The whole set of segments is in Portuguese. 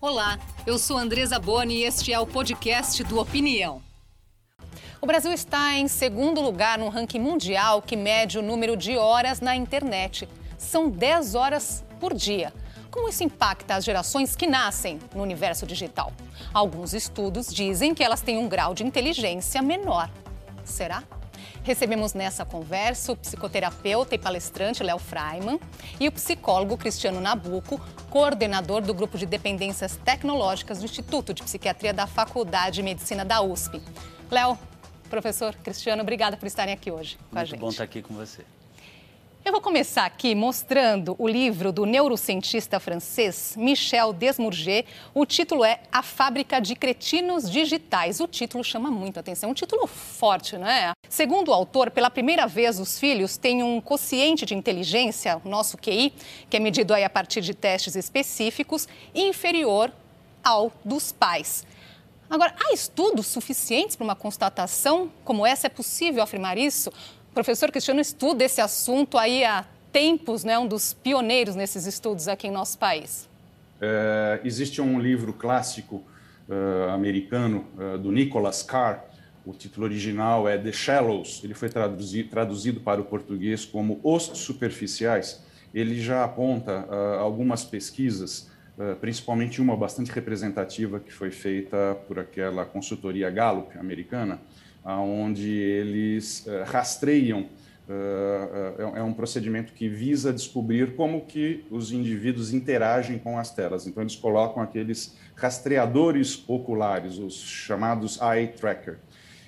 Olá, eu sou Andresa Boni e este é o podcast do Opinião. O Brasil está em segundo lugar no ranking mundial que mede o número de horas na internet. São 10 horas por dia. Como isso impacta as gerações que nascem no universo digital? Alguns estudos dizem que elas têm um grau de inteligência menor. Será? Recebemos nessa conversa o psicoterapeuta e palestrante Léo Freiman e o psicólogo Cristiano Nabuco, coordenador do grupo de dependências tecnológicas do Instituto de Psiquiatria da Faculdade de Medicina da USP. Léo, professor Cristiano, obrigada por estarem aqui hoje com Muito a gente. Muito bom estar aqui com você. Eu vou começar aqui mostrando o livro do neurocientista francês Michel Desmourget. O título é A Fábrica de Cretinos Digitais. O título chama muito atenção, um título forte, não é? Segundo o autor, pela primeira vez os filhos têm um quociente de inteligência, o nosso QI, que é medido aí a partir de testes específicos, inferior ao dos pais. Agora, há estudos suficientes para uma constatação como essa? É possível afirmar isso? Professor Cristiano estuda esse assunto aí há tempos, né? um dos pioneiros nesses estudos aqui em nosso país. É, existe um livro clássico uh, americano uh, do Nicholas Carr, o título original é The Shallows, ele foi traduzido, traduzido para o português como Os Superficiais. Ele já aponta uh, algumas pesquisas, principalmente uma bastante representativa que foi feita por aquela consultoria Gallup americana, onde eles uh, rastreiam. Uh, é um procedimento que visa descobrir como que os indivíduos interagem com as telas. Então, eles colocam aqueles rastreadores oculares, os chamados eye tracker.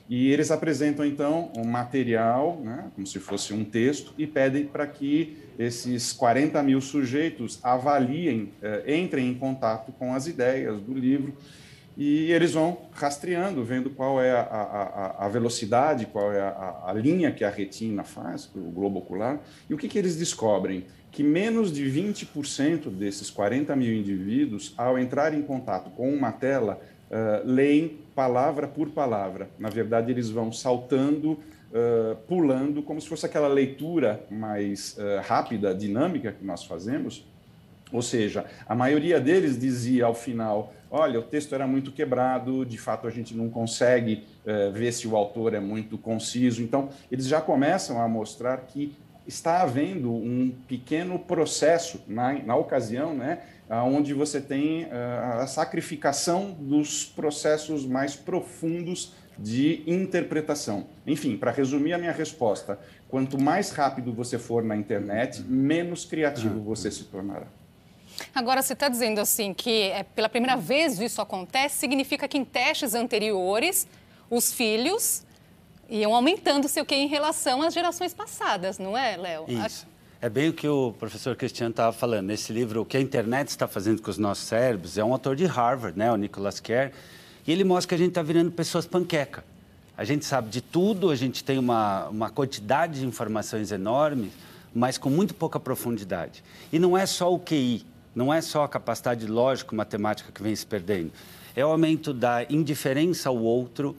E eles apresentam, então, um material, né, como se fosse um texto, e pedem para que esses 40 mil sujeitos avaliem, entrem em contato com as ideias do livro e eles vão rastreando, vendo qual é a, a, a velocidade, qual é a, a, linha que a retina faz, o globo ocular, e o que, que eles descobrem? Que menos de 20% desses 40 mil indivíduos, ao entrar em contato com uma tela, uh, leem palavra por palavra. Na verdade, eles vão saltando, uh, pulando, como se fosse aquela leitura mais uh, rápida, dinâmica que nós fazemos. Ou seja, a maioria deles dizia ao final olha, o texto era muito quebrado, de fato a gente não consegue uh, ver se o autor é muito conciso. Então, eles já começam a mostrar que está havendo um pequeno processo na, na ocasião, né, onde você tem uh, a sacrificação dos processos mais profundos de interpretação. Enfim, para resumir a minha resposta, quanto mais rápido você for na internet, menos criativo você se tornará. Agora, você está dizendo assim que é, pela primeira vez isso acontece, significa que em testes anteriores os filhos iam aumentando seu QI em relação às gerações passadas, não é, Léo? Isso. É bem o que o professor Cristiano estava falando. Nesse livro, O que a Internet está fazendo com os nossos cérebros, é um autor de Harvard, né, o Nicholas Kerr, e ele mostra que a gente está virando pessoas panqueca. A gente sabe de tudo, a gente tem uma, uma quantidade de informações enormes, mas com muito pouca profundidade. E não é só o QI, não é só a capacidade lógico-matemática que vem se perdendo. É o aumento da indiferença ao outro,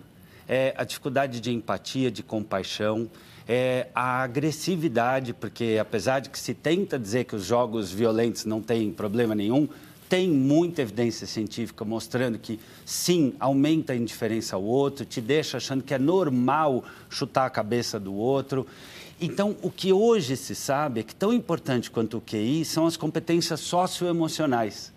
é a dificuldade de empatia, de compaixão, é a agressividade, porque apesar de que se tenta dizer que os jogos violentos não têm problema nenhum, tem muita evidência científica mostrando que sim, aumenta a indiferença ao outro, te deixa achando que é normal chutar a cabeça do outro. Então, o que hoje se sabe é que tão importante quanto o QI são as competências socioemocionais.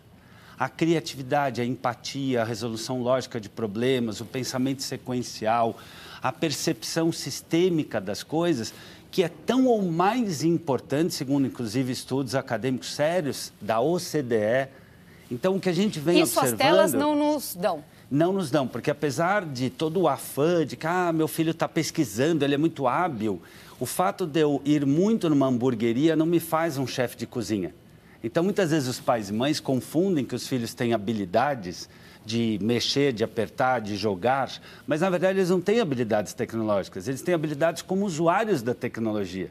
A criatividade, a empatia, a resolução lógica de problemas, o pensamento sequencial, a percepção sistêmica das coisas, que é tão ou mais importante, segundo inclusive estudos acadêmicos sérios da OCDE. Então, o que a gente vem Isso observando... Isso as telas não nos dão não nos dão, porque apesar de todo o afã de que ah, meu filho está pesquisando, ele é muito hábil, o fato de eu ir muito numa hamburgueria não me faz um chefe de cozinha. Então, muitas vezes os pais e mães confundem que os filhos têm habilidades de mexer, de apertar, de jogar, mas na verdade eles não têm habilidades tecnológicas, eles têm habilidades como usuários da tecnologia.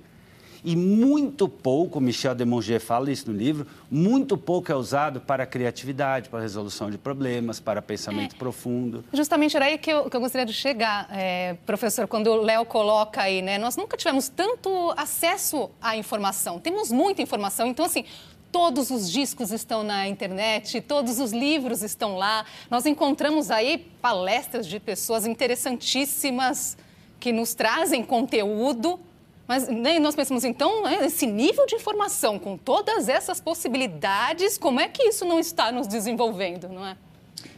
E muito pouco, Michel de Monger fala isso no livro, muito pouco é usado para a criatividade, para a resolução de problemas, para pensamento é, profundo. Justamente era aí que eu, que eu gostaria de chegar, é, professor, quando o Léo coloca aí, né? Nós nunca tivemos tanto acesso à informação, temos muita informação, então assim, Todos os discos estão na internet, todos os livros estão lá. Nós encontramos aí palestras de pessoas interessantíssimas que nos trazem conteúdo. Mas né, nós pensamos, então, né, esse nível de informação, com todas essas possibilidades, como é que isso não está nos desenvolvendo, não é?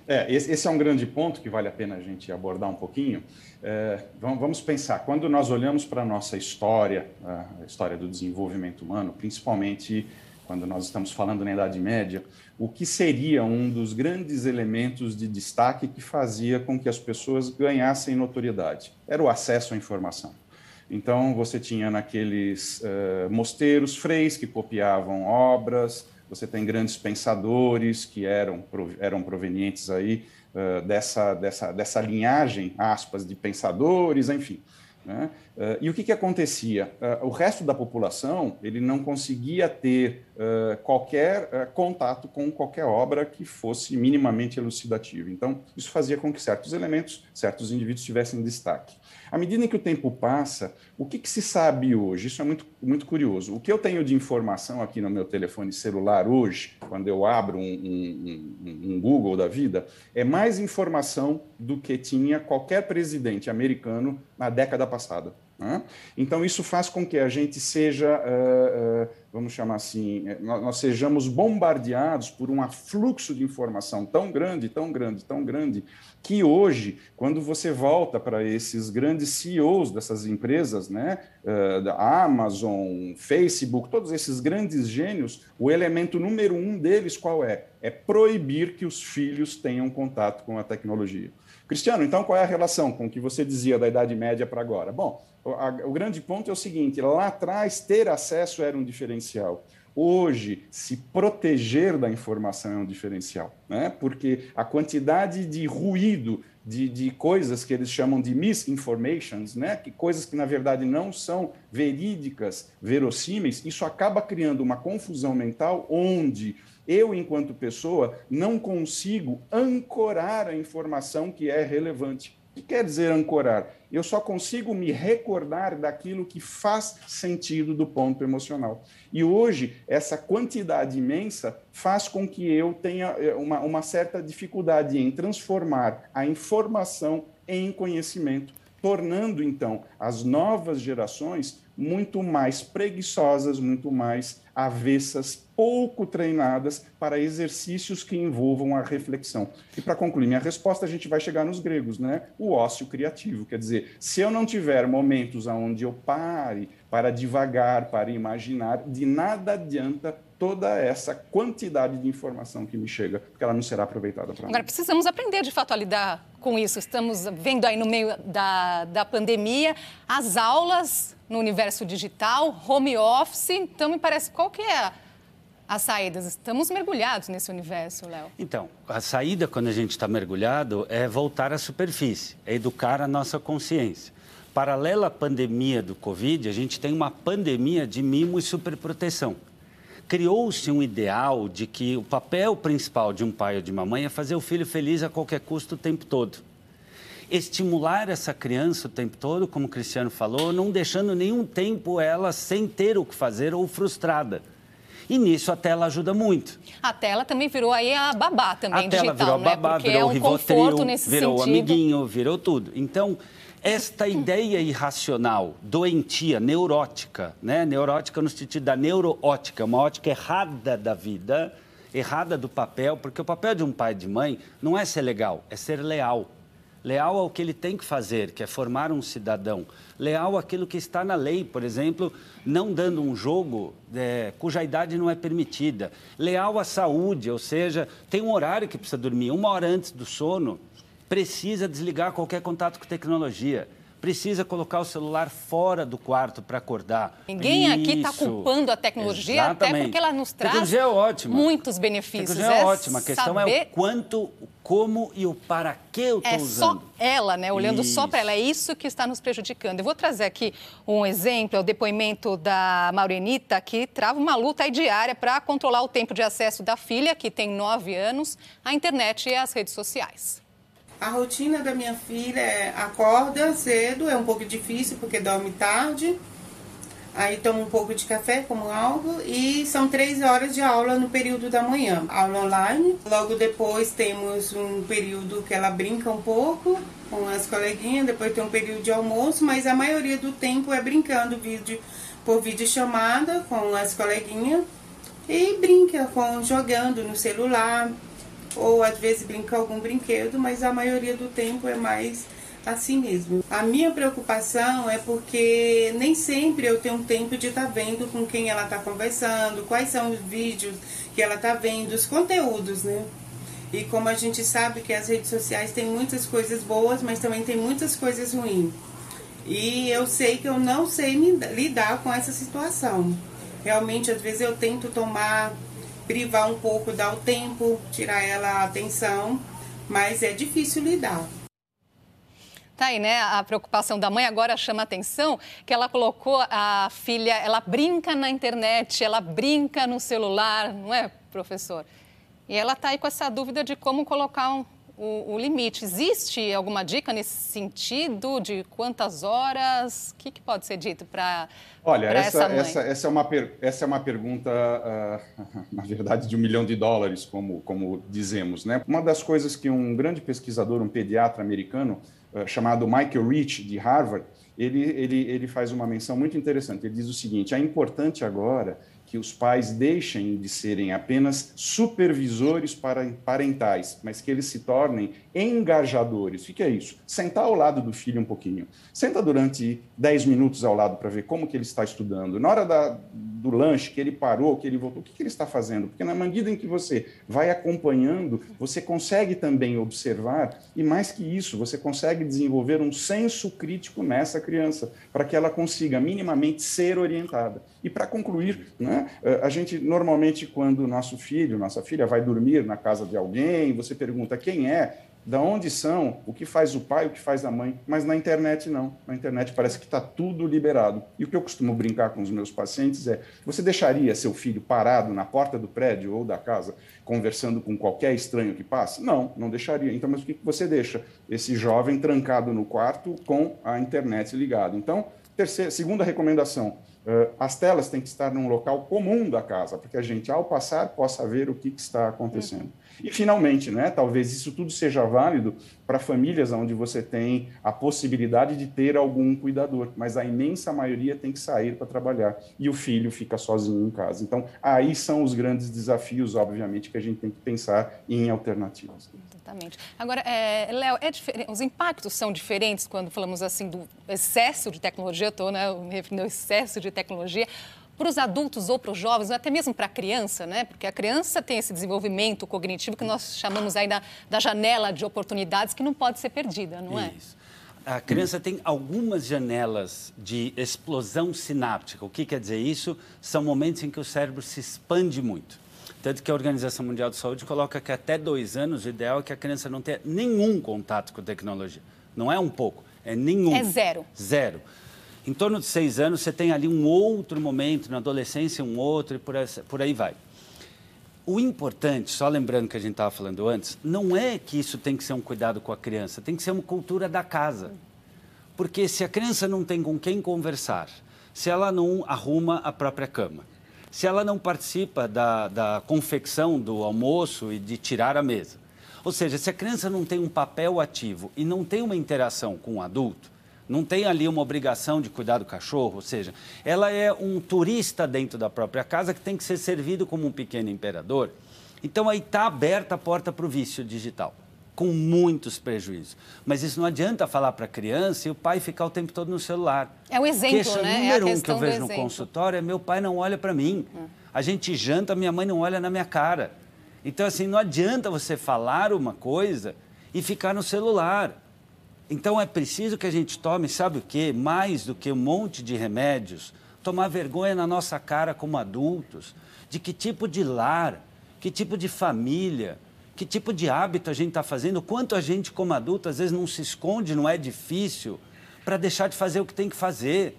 É, esse é um grande ponto que vale a pena a gente abordar um pouquinho. É, vamos pensar, quando nós olhamos para a nossa história, a história do desenvolvimento humano, principalmente quando nós estamos falando na Idade Média, o que seria um dos grandes elementos de destaque que fazia com que as pessoas ganhassem notoriedade? Era o acesso à informação. Então, você tinha naqueles uh, mosteiros freis que copiavam obras, você tem grandes pensadores que eram, eram provenientes aí uh, dessa, dessa, dessa linhagem, aspas, de pensadores, enfim. Né? Uh, e o que, que acontecia? Uh, o resto da população ele não conseguia ter uh, qualquer contato com qualquer obra que fosse minimamente elucidativa. Então, isso fazia com que certos elementos, certos indivíduos tivessem destaque. À medida em que o tempo passa, o que, que, se sabe hoje? Isso é muito, muito curioso. O que eu tenho de informação aqui no meu telefone celular hoje, quando eu abro um, um, um, Google da vida, é mais informação do que tinha qualquer presidente americano na década passada. Né? Então, isso faz com que a gente seja, uh, uh, vamos chamar assim, eh, nós, nós, sejamos bombardeados por um afluxo de informação tão grande, tão grande, tão grande, que hoje, quando você volta para esses grandes CEOs dessas empresas, né, uh, da Amazon, Facebook, todos esses grandes gênios, o elemento número um deles qual é? É proibir que os filhos tenham contato com a tecnologia. Cristiano, então qual é a relação com o que você dizia da Idade Média para agora? Bom, o, grande ponto é o seguinte: lá atrás, ter acesso era um diferencial. Hoje, se proteger da informação é um diferencial, né? porque a quantidade de ruído, de, de coisas que eles chamam de misinformations, né? que coisas que na verdade não são verídicas, verossímeis, isso acaba criando uma confusão mental onde eu, enquanto pessoa, não consigo ancorar a informação que é relevante. O que quer dizer ancorar? Eu só consigo me recordar daquilo que faz sentido do ponto emocional. E hoje, essa quantidade imensa faz com que eu tenha eh, uma, uma certa dificuldade em transformar a informação em conhecimento, tornando então as novas gerações muito mais preguiçosas, muito mais avessas, pouco treinadas para exercícios que envolvam a reflexão. E para concluir minha resposta, a gente vai chegar nos gregos, né? O ócio criativo, quer dizer, se eu não tiver momentos onde eu pare para devagar, para imaginar, de nada adianta toda essa quantidade de informação que me chega, porque ela não será aproveitada para Agora, precisamos aprender de fato a lidar com isso. Estamos vendo aí no meio da, da pandemia as aulas no universo digital, home office. Então, me parece, qual que é as saídas? Estamos mergulhados nesse universo, Léo. Então, a saída, quando a gente está mergulhado, é voltar à superfície, é educar a nossa consciência. Paralela à pandemia do Covid, a gente tem uma pandemia de mimo e superproteção. Criou-se um ideal de que o papel principal de um pai ou de uma mãe é fazer o filho feliz a qualquer custo o tempo todo estimular essa criança o tempo todo, como o Cristiano falou, não deixando nenhum tempo ela sem ter o que fazer ou frustrada. E nisso a tela ajuda muito. A tela também virou aí a babá também a digital, tela virou né? babá, Porque virou é um Rivotril, virou sentido. amiguinho, virou tudo. Então, esta ideia irracional, doentia, neurótica, né? Neurótica no sentido da neuroótica, uma ótica errada da vida, errada do papel, porque o papel de um pai e de mãe não é ser legal, é ser leal leal ao que ele tem que fazer, que é formar um cidadão, leal àquilo que está na lei, por exemplo, não dando um jogo é, cuja idade não é permitida, leal à saúde, ou seja, tem um horário que precisa dormir, uma hora antes do sono, precisa desligar qualquer contato com tecnologia precisa colocar o celular fora do quarto para acordar. Ninguém Isso. aqui está culpando a tecnologia, Exatamente. até porque ela nos traz é muitos benefícios. A tecnologia é, é ótima, a questão saber... é o quanto, como e o para que eu estou é usando. É só ela, né? Olhando isso. só para ela, é isso que está nos prejudicando. Eu vou trazer aqui um exemplo, é o depoimento da Maurenita, que trava uma luta diária para controlar o tempo de acesso da filha, que tem nove anos, à internet e às redes sociais. A rotina da minha filha é acorda cedo, é um pouco difícil porque dorme tarde. Aí tomo um pouco de café, como algo, e são três horas de aula no período da manhã. Aula online. Logo depois temos um período que ela brinca um pouco com as coleguinhas, depois tem um período de almoço, mas a maioria do tempo é brincando vídeo, por vídeo chamada com as coleguinhas e brinca com jogando no celular ou às vezes brinca algum brinquedo, mas a maioria do tempo é mais assim mesmo. A minha preocupação é porque nem sempre eu tenho tempo de estar tá vendo com quem ela está conversando, quais são os vídeos que ela está vendo, os conteúdos, né? E como a gente sabe que as redes sociais têm muitas coisas boas, mas também tem muitas coisas ruins. E eu sei que eu não sei me lidar com essa situação. Realmente, às vezes eu tento tomar, privar um pouco, dar o tempo, tirar ela a atenção, mas é difícil lidar. Tá aí, né? A preocupação da mãe agora chama atenção que ela colocou a filha, ela brinca na internet, ela brinca no celular, não é, professor? E ela está aí com essa dúvida de como colocar um, o, o, limite. Existe alguma dica nesse sentido de quantas horas? O que, que pode ser dito para Olha, essa, essa, essa, essa, é uma per, essa é uma pergunta, uh, na verdade, de um milhão de dólares, como, como dizemos. Né? Uma das coisas que um grande pesquisador, um pediatra americano, uh, chamado Michael Rich, de Harvard, ele, ele, ele faz uma menção muito interessante. Ele diz o seguinte: é importante agora que os pais deixem de serem apenas supervisores parentais, mas que eles se tornem engajadores. O que é isso? Sentar ao lado do filho um pouquinho. Senta durante 10 minutos ao lado para ver como que ele está estudando. Na hora da, do lanche, que ele parou, que ele voltou, o que, que ele está fazendo? Porque na medida em que você vai acompanhando, você consegue também observar, e mais que isso, você consegue desenvolver um senso crítico nessa criança, para que ela consiga minimamente ser orientada. E para concluir, né, a gente normalmente, quando nosso filho, nossa filha vai dormir na casa de alguém, você pergunta quem é, da onde são, o que faz o pai, o que faz a mãe, mas na internet não. Na internet parece que está tudo liberado. E o que eu costumo brincar com os meus pacientes é: você deixaria seu filho parado na porta do prédio ou da casa, conversando com qualquer estranho que passe? Não, não deixaria. Então, mas o que você deixa? Esse jovem trancado no quarto com a internet ligada. Então, terceira, segunda recomendação: as telas têm que estar num local comum da casa, para que a gente, ao passar, possa ver o que, que está acontecendo. Uhum. E, finalmente, né, talvez isso tudo seja válido para famílias onde você tem a possibilidade de ter algum cuidador, mas a imensa maioria tem que sair para trabalhar e o filho fica sozinho em casa. Então, aí são os grandes desafios, obviamente, que a gente tem que pensar em alternativas. Exatamente. Agora, é, Léo, é os impactos são diferentes quando falamos assim do excesso de tecnologia, estou né, me referindo ao excesso de tecnologia para os adultos ou para os jovens, ou até mesmo para a criança, né? Porque a criança tem esse desenvolvimento cognitivo que nós chamamos aí da, da janela de oportunidades que não pode ser perdida, não é? Isso. A criança tem algumas janelas de explosão sináptica. O que quer dizer isso? São momentos em que o cérebro se expande muito. Tanto que a Organização Mundial de Saúde coloca que até dois anos o ideal é que a criança não tenha nenhum contato com tecnologia. Não é um pouco, é nenhum. É zero. Zero. Em torno de seis anos, você tem ali um outro momento, na adolescência um outro, e por, essa, por aí vai. O importante, só lembrando que a gente estava falando antes, não é que isso tem que ser um cuidado com a criança, tem que ser uma cultura da casa. Porque se a criança não tem com quem conversar, se ela não arruma a própria cama, se ela não participa da, da confecção do almoço e de tirar a mesa, ou seja, se a criança não tem um papel ativo e não tem uma interação com o adulto, não tem ali uma obrigação de cuidar do cachorro, ou seja, ela é um turista dentro da própria casa que tem que ser servido como um pequeno imperador. Então aí está aberta a porta para o vício digital, com muitos prejuízos. Mas isso não adianta falar para a criança e o pai ficar o tempo todo no celular. É o exemplo, Queixa né? número é um que eu vejo no consultório é meu pai não olha para mim. Hum. A gente janta, minha mãe não olha na minha cara. Então, assim, não adianta você falar uma coisa e ficar no celular. Então é preciso que a gente tome, sabe o quê? Mais do que um monte de remédios, tomar vergonha na nossa cara como adultos, de que tipo de lar, que tipo de família, que tipo de hábito a gente está fazendo, quanto a gente como adulto às vezes não se esconde, não é difícil, para deixar de fazer o que tem que fazer.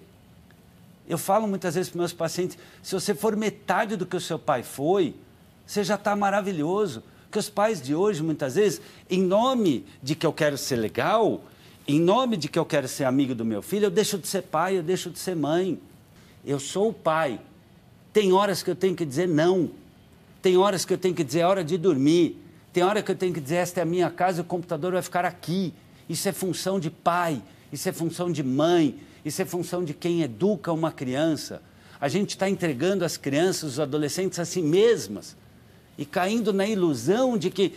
Eu falo muitas vezes para meus pacientes, se você for metade do que o seu pai foi, você já está maravilhoso. Porque os pais de hoje, muitas vezes, em nome de que eu quero ser legal, em nome de que eu quero ser amigo do meu filho, eu deixo de ser pai, eu deixo de ser mãe. Eu sou o pai. Tem horas que eu tenho que dizer não. Tem horas que eu tenho que dizer é hora de dormir. Tem hora que eu tenho que dizer esta é a minha casa e o computador vai ficar aqui. Isso é função de pai, isso é função de mãe, isso é função de quem educa uma criança. A gente está entregando as crianças, os adolescentes a si mesmas e caindo na ilusão de que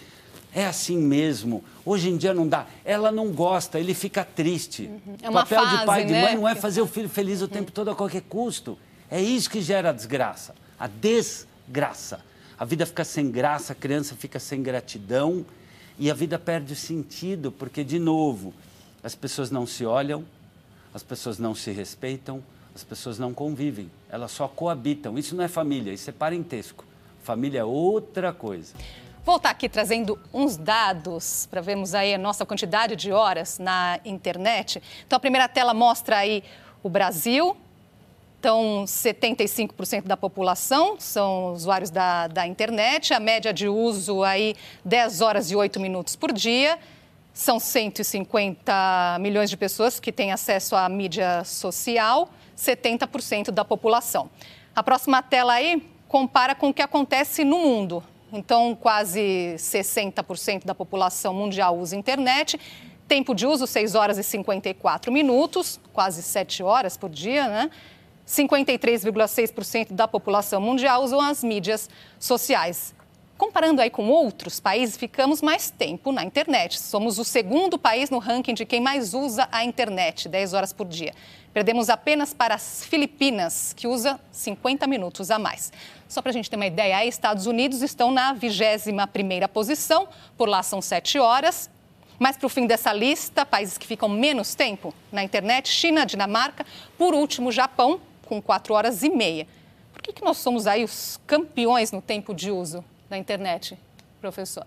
é assim mesmo. Hoje em dia não dá. Ela não gosta, ele fica triste. Uhum. É uma o papel fase, de pai e de né? mãe não é fazer o filho feliz o tempo todo a qualquer custo. É isso que gera a desgraça, a desgraça. A vida fica sem graça, a criança fica sem gratidão e a vida perde o sentido, porque, de novo, as pessoas não se olham, as pessoas não se respeitam, as pessoas não convivem, elas só coabitam. Isso não é família, isso é parentesco. Família é outra coisa. Voltar aqui trazendo uns dados para vermos aí a nossa quantidade de horas na internet. Então, a primeira tela mostra aí o Brasil. Então, 75% da população são usuários da, da internet. A média de uso aí 10 horas e 8 minutos por dia. São 150 milhões de pessoas que têm acesso à mídia social, 70% da população. A próxima tela aí compara com o que acontece no mundo. Então, quase 60% da população mundial usa internet. Tempo de uso, 6 horas e 54 minutos, quase 7 horas por dia, né? 53,6% da população mundial usam as mídias sociais. Comparando aí com outros países, ficamos mais tempo na internet. Somos o segundo país no ranking de quem mais usa a internet, 10 horas por dia. Perdemos apenas para as Filipinas, que usa 50 minutos a mais. Só para a gente ter uma ideia, Estados Unidos estão na 21ª posição, por lá são 7 horas. Mas para o fim dessa lista, países que ficam menos tempo na internet, China, Dinamarca, por último, Japão, com 4 horas e meia. Por que, que nós somos aí os campeões no tempo de uso da internet, professor?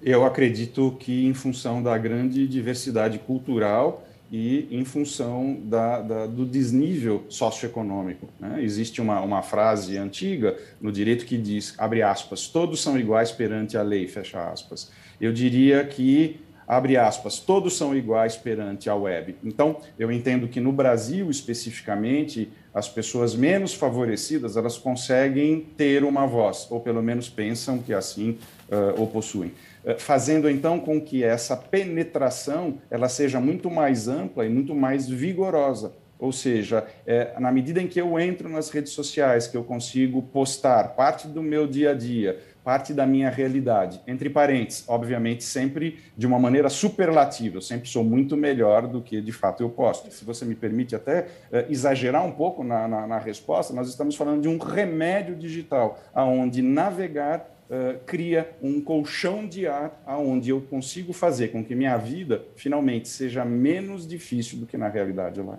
Eu acredito que em função da grande diversidade cultural e em função da, da, do desnível socioeconômico. Né? Existe uma, uma frase antiga no direito que diz, abre aspas, todos são iguais perante a lei, fecha aspas. Eu diria que abre aspas, todos são iguais perante a web. Então, eu entendo que no Brasil, especificamente, as pessoas menos favorecidas, elas conseguem ter uma voz, ou pelo menos pensam que assim uh, o possuem. Uh, fazendo, então, com que essa penetração ela seja muito mais ampla e muito mais vigorosa. Ou seja, é, na medida em que eu entro nas redes sociais, que eu consigo postar parte do meu dia a dia, parte da minha realidade. Entre parênteses, obviamente, sempre de uma maneira superlativa. Eu sempre sou muito melhor do que de fato eu posto. Se você me permite até uh, exagerar um pouco na, na, na, resposta, nós estamos falando de um remédio digital, aonde navegar uh, cria um colchão de ar, aonde eu consigo fazer com que minha vida finalmente seja menos difícil do que na realidade lá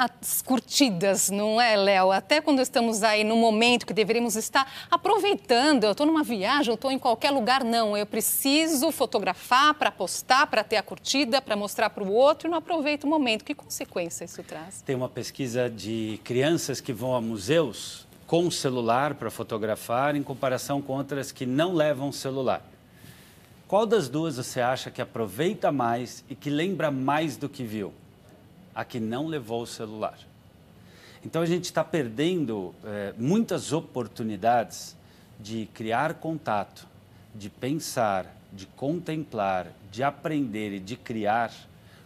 as curtidas, não é, Léo? Até quando estamos aí no momento que deveríamos estar aproveitando, eu estou numa viagem, eu estou em qualquer lugar, não. Eu preciso fotografar para postar, para ter a curtida, para mostrar para o outro e não aproveito o momento. Que consequência isso traz? Tem uma pesquisa de crianças que vão a museus com celular para fotografar em comparação com outras que não levam celular. Qual das duas você acha que aproveita mais e que lembra mais do que viu? A que não levou o celular. Então a gente está perdendo é, muitas oportunidades de criar contato, de pensar, de contemplar, de aprender e de criar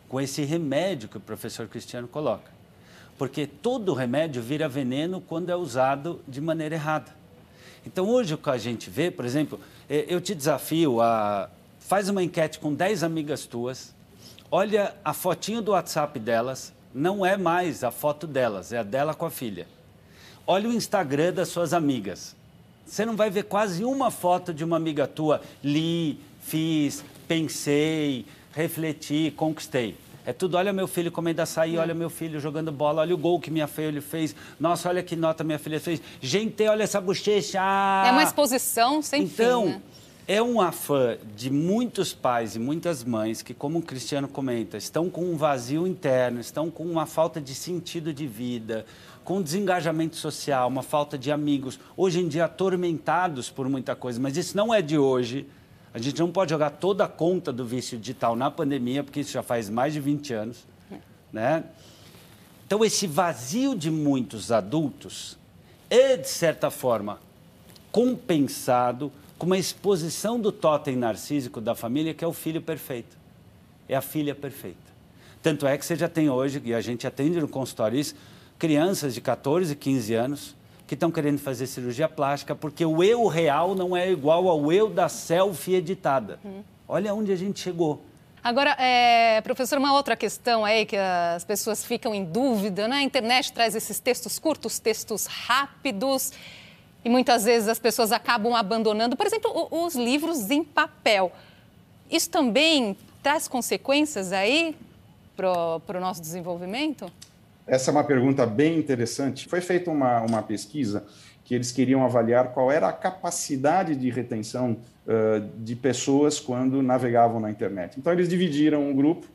com esse remédio que o professor Cristiano coloca. Porque todo remédio vira veneno quando é usado de maneira errada. Então hoje o que a gente vê, por exemplo, é, eu te desafio a faz uma enquete com 10 amigas tuas olha a fotinho do WhatsApp delas, não é mais a foto delas, é a dela com a filha. Olha o Instagram das suas amigas. Você não vai ver quase uma foto de uma amiga tua. Li, fiz, pensei, refleti, conquistei. É tudo, olha meu filho comendo açaí, olha meu filho jogando bola, olha o gol que minha filha fez. Nossa, olha que nota minha filha fez. Gente, olha essa bochecha. É uma exposição sem então, fim, né? É um afã de muitos pais e muitas mães que, como o Cristiano comenta, estão com um vazio interno, estão com uma falta de sentido de vida, com desengajamento social, uma falta de amigos, hoje em dia atormentados por muita coisa, mas isso não é de hoje. A gente não pode jogar toda a conta do vício digital na pandemia, porque isso já faz mais de 20 anos, né? Então, esse vazio de muitos adultos é, de certa forma, compensado com uma exposição do totem narcísico da família, que é o filho perfeito. É a filha perfeita. Tanto é que você já tem hoje, e a gente atende no consultório isso, crianças de 14, 15 anos que estão querendo fazer cirurgia plástica porque o eu real não é igual ao eu da selfie editada. Hum. Olha onde a gente chegou. Agora, é, professor, uma outra questão aí que as pessoas ficam em dúvida, né? A internet traz esses textos curtos, textos rápidos, e muitas vezes as pessoas acabam abandonando, por exemplo, os livros em papel. Isso também traz consequências aí para o nosso desenvolvimento? Essa é uma pergunta bem interessante. Foi feita uma, uma pesquisa que eles queriam avaliar qual era a capacidade de retenção uh, de pessoas quando navegavam na internet. Então, eles dividiram um grupo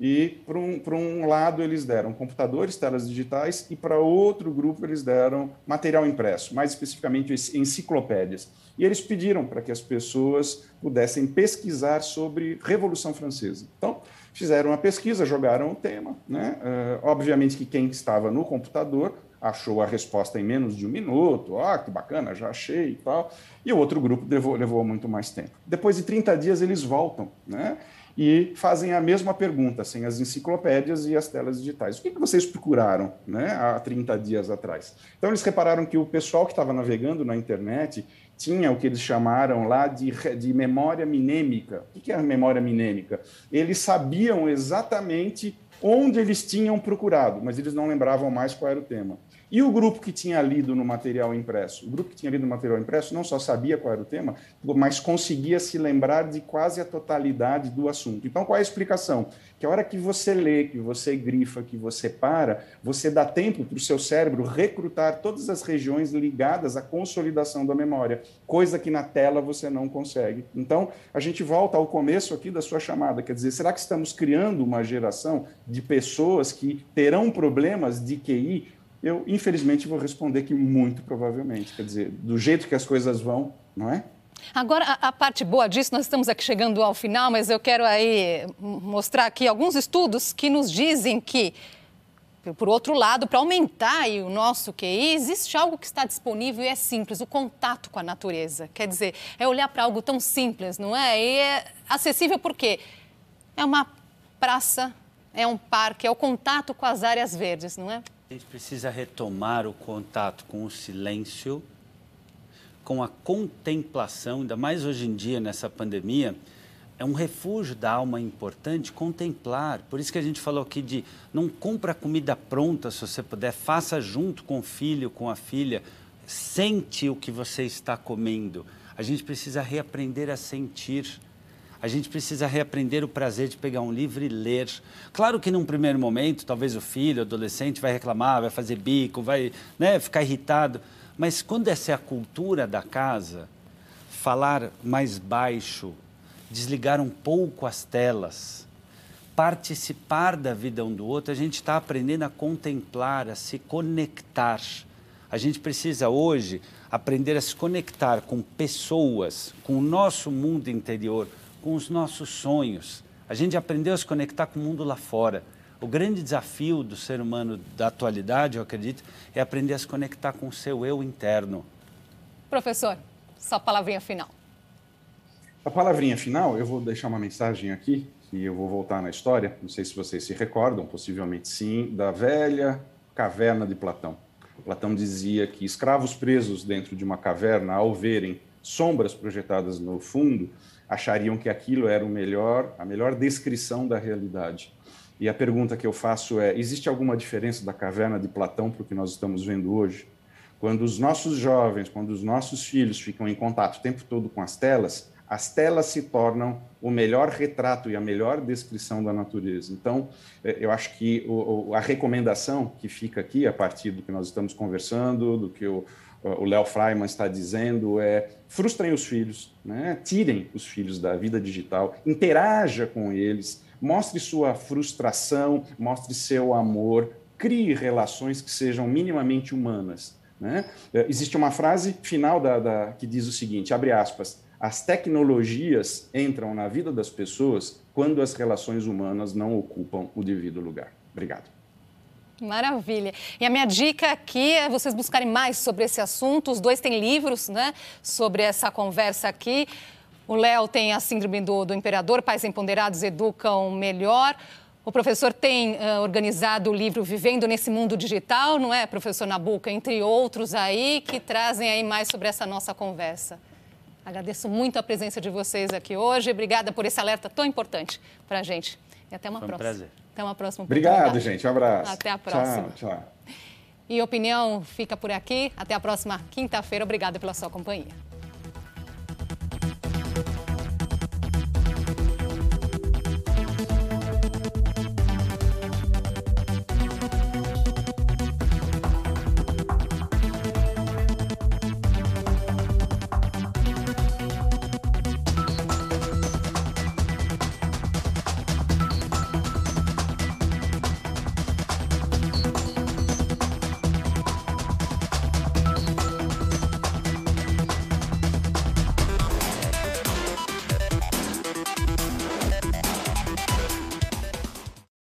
e, para um, um lado, eles deram computadores, telas digitais, e para outro grupo, eles deram material impresso, mais especificamente enciclopédias. E eles pediram para que as pessoas pudessem pesquisar sobre Revolução Francesa. Então, fizeram uma pesquisa, jogaram o tema. Né? Uh, obviamente que quem estava no computador achou a resposta em menos de um minuto, ah, que bacana, já achei e tal. E o outro grupo levou, levou muito mais tempo. Depois de 30 dias, eles voltam né? E fazem a mesma pergunta, sem as enciclopédias e as telas digitais. O que, que vocês procuraram né, há 30 dias atrás? Então, eles repararam que o pessoal que estava navegando na internet tinha o que eles chamaram lá de, de memória minêmica. O que é a memória minêmica? Eles sabiam exatamente onde eles tinham procurado, mas eles não lembravam mais qual era o tema. E o grupo que tinha lido no material impresso? O grupo que tinha lido no material impresso não só sabia qual era o tema, mas conseguia se lembrar de quase a totalidade do assunto. Então, qual é a explicação? Que a hora que você lê, que você grifa, que você para, você dá tempo para o seu cérebro recrutar todas as regiões ligadas à consolidação da memória, coisa que na tela você não consegue. Então, a gente volta ao começo aqui da sua chamada, quer dizer, será que estamos criando uma geração de pessoas que terão problemas de QI eu, infelizmente, vou responder que muito provavelmente. Quer dizer, do jeito que as coisas vão, não é? Agora, a, a, parte boa disso, nós estamos aqui chegando ao final, mas eu quero aí mostrar aqui alguns estudos que nos dizem que, por outro lado, para aumentar o nosso QI, existe algo que está disponível e é simples, o contato com a natureza. Quer dizer, é olhar para algo tão simples, não é? E é acessível porque é uma praça, é um parque, é o contato com as áreas verdes, não é? A gente precisa retomar o contato com o silêncio, com a contemplação, ainda mais hoje em dia nessa pandemia. É um refúgio da alma importante contemplar. Por isso que a gente falou aqui de não compra comida pronta, se você puder, faça junto com o filho, com a filha, sente o que você está comendo. A gente precisa reaprender a sentir a gente precisa reaprender o prazer de pegar um livro e ler. Claro que num primeiro momento, talvez o filho, o adolescente vai reclamar, vai fazer bico, vai né, ficar irritado. Mas quando essa é a cultura da casa, falar mais baixo, desligar um pouco as telas, participar da vida um do outro, a gente está aprendendo a contemplar, a se conectar. A gente precisa hoje aprender a se conectar com pessoas, com o nosso mundo interior, com os nossos sonhos. A gente aprendeu a se conectar com o mundo lá fora. O grande desafio do ser humano da atualidade, eu acredito, é aprender a se conectar com o seu eu interno. Professor, sua palavrinha final. A palavrinha final, eu vou deixar uma mensagem aqui, e eu vou voltar na história, não sei se vocês se recordam, possivelmente sim, da velha caverna de Platão. Platão dizia que escravos presos dentro de uma caverna, ao verem sombras projetadas no fundo, achariam que aquilo era o melhor, a melhor descrição da realidade. E a pergunta que eu faço é: existe alguma diferença da caverna de Platão para o que nós estamos vendo hoje? Quando os nossos jovens, quando os nossos filhos ficam em contato o tempo todo com as telas, as telas se tornam o melhor retrato e a melhor descrição da natureza. Então, é, eu acho que a recomendação que fica aqui, a partir do que nós estamos conversando, do que o, o Léo Freiman está dizendo é frustrem os filhos, né? tirem os filhos da vida digital, interaja com eles, mostre sua frustração, mostre seu amor, crie relações que sejam minimamente humanas. Né? É, existe uma frase final da, da, que diz o seguinte, abre aspas, as tecnologias entram na vida das pessoas quando as relações humanas não ocupam o devido lugar. Obrigado. Maravilha. E a minha dica aqui é vocês buscarem mais sobre esse assunto. Os dois têm livros, né, sobre essa conversa aqui. O Léo tem a síndrome do, do imperador, Pais Empoderados Educam Melhor. O professor tem uh, organizado o livro Vivendo nesse Mundo Digital, não é, professor Nabuca? Entre outros aí que trazem aí mais sobre essa nossa conversa. Agradeço muito a presença de vocês aqui hoje. Obrigada por esse alerta tão importante para a gente. E até uma Foi um próxima. prazer. Até uma próxima Obrigado, gente. Um abraço. Até a próxima. Tchau, tchau. E opinião fica por aqui. Até a próxima quinta-feira. Obrigada pela sua companhia.